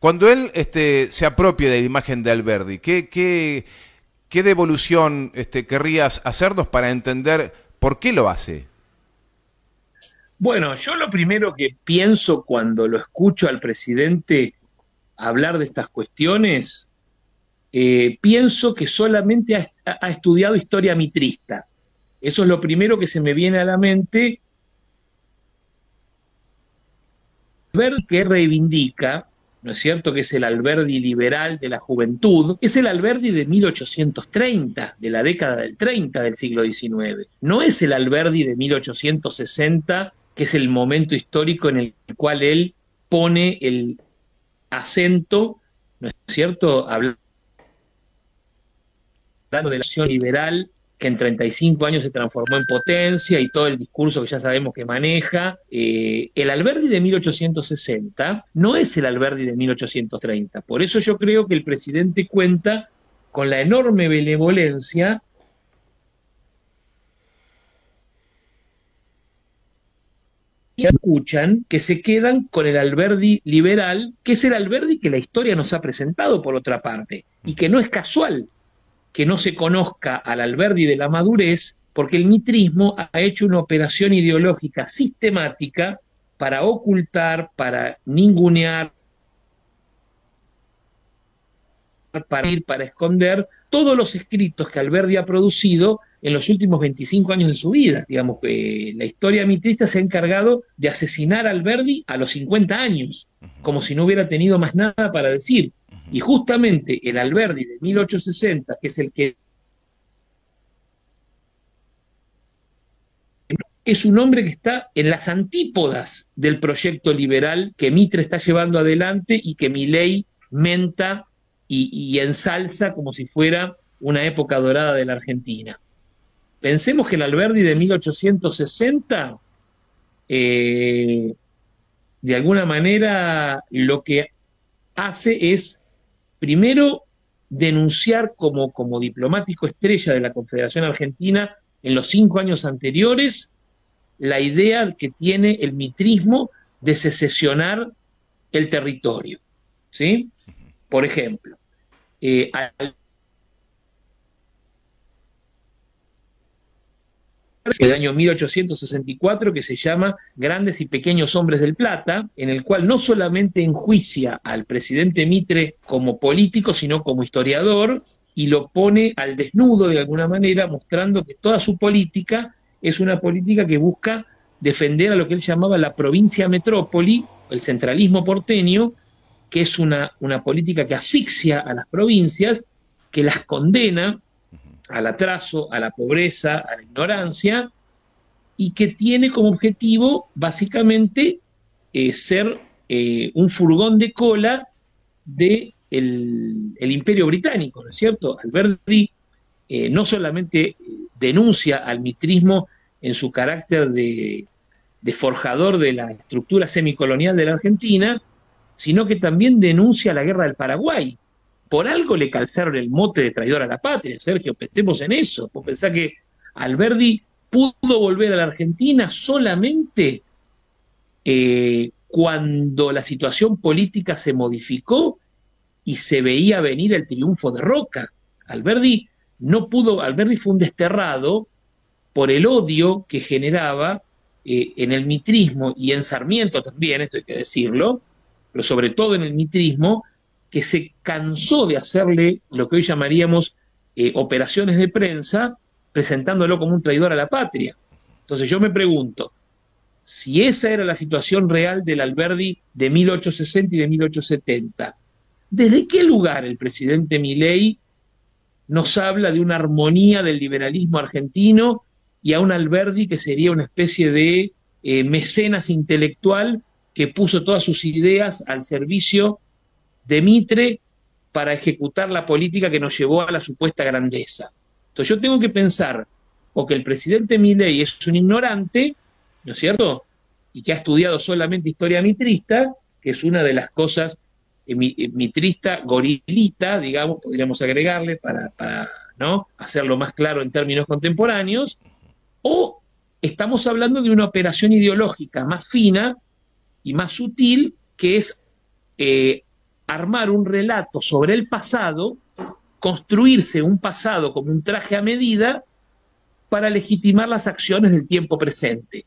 Cuando él este, se apropie de la imagen de Alberdi, ¿qué, qué, qué devolución este, querrías hacernos para entender por qué lo hace? Bueno, yo lo primero que pienso cuando lo escucho al presidente hablar de estas cuestiones, eh, pienso que solamente ha, ha, estudiado historia mitrista. Eso es lo primero que se me viene a la mente. Ver que reivindica ¿no es cierto?, que es el Alberdi liberal de la juventud, es el Alberdi de 1830, de la década del 30 del siglo XIX. No es el Alberdi de 1860, que es el momento histórico en el cual él pone el acento, ¿no es cierto?, hablando de la acción liberal que en 35 años se transformó en potencia y todo el discurso que ya sabemos que maneja. Eh, el Alberdi de 1860 no es el Alberdi de 1830. Por eso yo creo que el presidente cuenta con la enorme benevolencia escuchan que se quedan con el Alberdi liberal, que es el Alberdi que la historia nos ha presentado por otra parte, y que no es casual que no se conozca al Alberdi de la madurez, porque el mitrismo ha hecho una operación ideológica sistemática para ocultar, para ningunear, para ir, para esconder todos los escritos que Alberdi ha producido en los últimos 25 años de su vida. Digamos que la historia mitrista se ha encargado de asesinar a Alberdi a los 50 años, como si no hubiera tenido más nada para decir. Y justamente el Alberdi de 1860, que es el que es un hombre que está en las antípodas del proyecto liberal que Mitre está llevando adelante y que Milei menta y, ensalza como si fuera una época dorada de la Argentina. Pensemos que el Alberdi de 1860, eh, de alguna manera, lo que hace es primero, denunciar como, como diplomático estrella de la Confederación Argentina en los cinco años anteriores la idea que tiene el mitrismo de secesionar el territorio. ¿sí? Por ejemplo, eh, del año 1864 que se llama Grandes y Pequeños Hombres del Plata, en el cual no solamente enjuicia al presidente Mitre como político, sino como historiador, y lo pone al desnudo de alguna manera, mostrando que toda su política es una política que busca defender a lo que él llamaba la provincia metrópoli, el centralismo porteño, que es una, una política que asfixia a las provincias, que las condena al atraso, a la pobreza, a la ignorancia, y que tiene como objetivo básicamente eh, ser eh, un furgón de cola del de el imperio británico, ¿no es cierto? Alberti eh, no solamente denuncia al mitrismo en su carácter de, de forjador de la estructura semicolonial de la Argentina, sino que también denuncia la guerra del Paraguay, por algo le calzaron el mote de traidor a la patria, Sergio, pensemos en eso. Vos pensás que Alberdi pudo volver a la Argentina solamente eh, cuando la situación política se modificó y se veía venir el triunfo de Roca. Alberdi no pudo, Alberdi fue un desterrado por el odio que generaba eh, en el mitrismo y en Sarmiento también, esto hay que decirlo, pero sobre todo en el mitrismo, que se cansó de hacerle lo que hoy llamaríamos eh, operaciones de prensa, presentándolo como un traidor a la patria. Entonces yo me pregunto, si esa era la situación real del Alberdi de 1860 y de 1870, ¿desde qué lugar el presidente Milei nos habla de una armonía del liberalismo argentino y a un Alberdi que sería una especie de eh, mecenas intelectual que puso todas sus ideas al servicio de Mitre para ejecutar la política que nos llevó a la supuesta grandeza. Entonces yo tengo que pensar o que el presidente Milei es un ignorante, ¿no es cierto? Y que ha estudiado solamente historia mitrista, que es una de las cosas eh, eh, mitrista, gorilita, digamos, podríamos agregarle para, para ¿no? hacerlo más claro en términos contemporáneos, o estamos hablando de una operación ideológica más fina y más sutil, que es eh, armar un relato sobre el pasado, construirse un pasado como un traje a medida para legitimar las acciones del tiempo presente.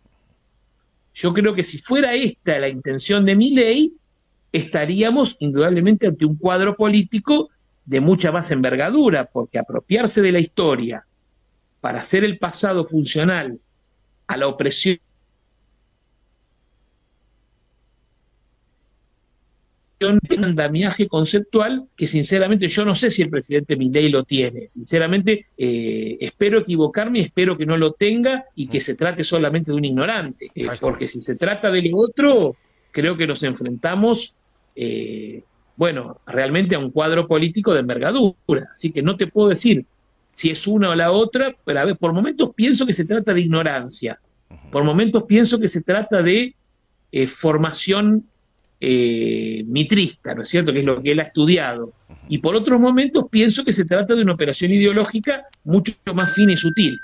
Yo creo que si fuera esta la intención de mi ley, estaríamos indudablemente ante un cuadro político de mucha más envergadura, porque apropiarse de la historia para hacer el pasado funcional a la opresión un andamiaje conceptual que sinceramente yo no sé si el presidente Milei lo tiene. Sinceramente eh, espero equivocarme, espero que no lo tenga y que se trate solamente de un ignorante, eh, porque si se trata del otro, creo que nos enfrentamos, eh, bueno, realmente a un cuadro político de envergadura. Así que no te puedo decir si es una o la otra, pero a ver, por momentos pienso que se trata de ignorancia, por momentos pienso que se trata de formación eh, mitrista, ¿no es cierto?, que es lo que él ha estudiado. Y por otros momentos pienso que se trata de una operación ideológica mucho más fina y sutil.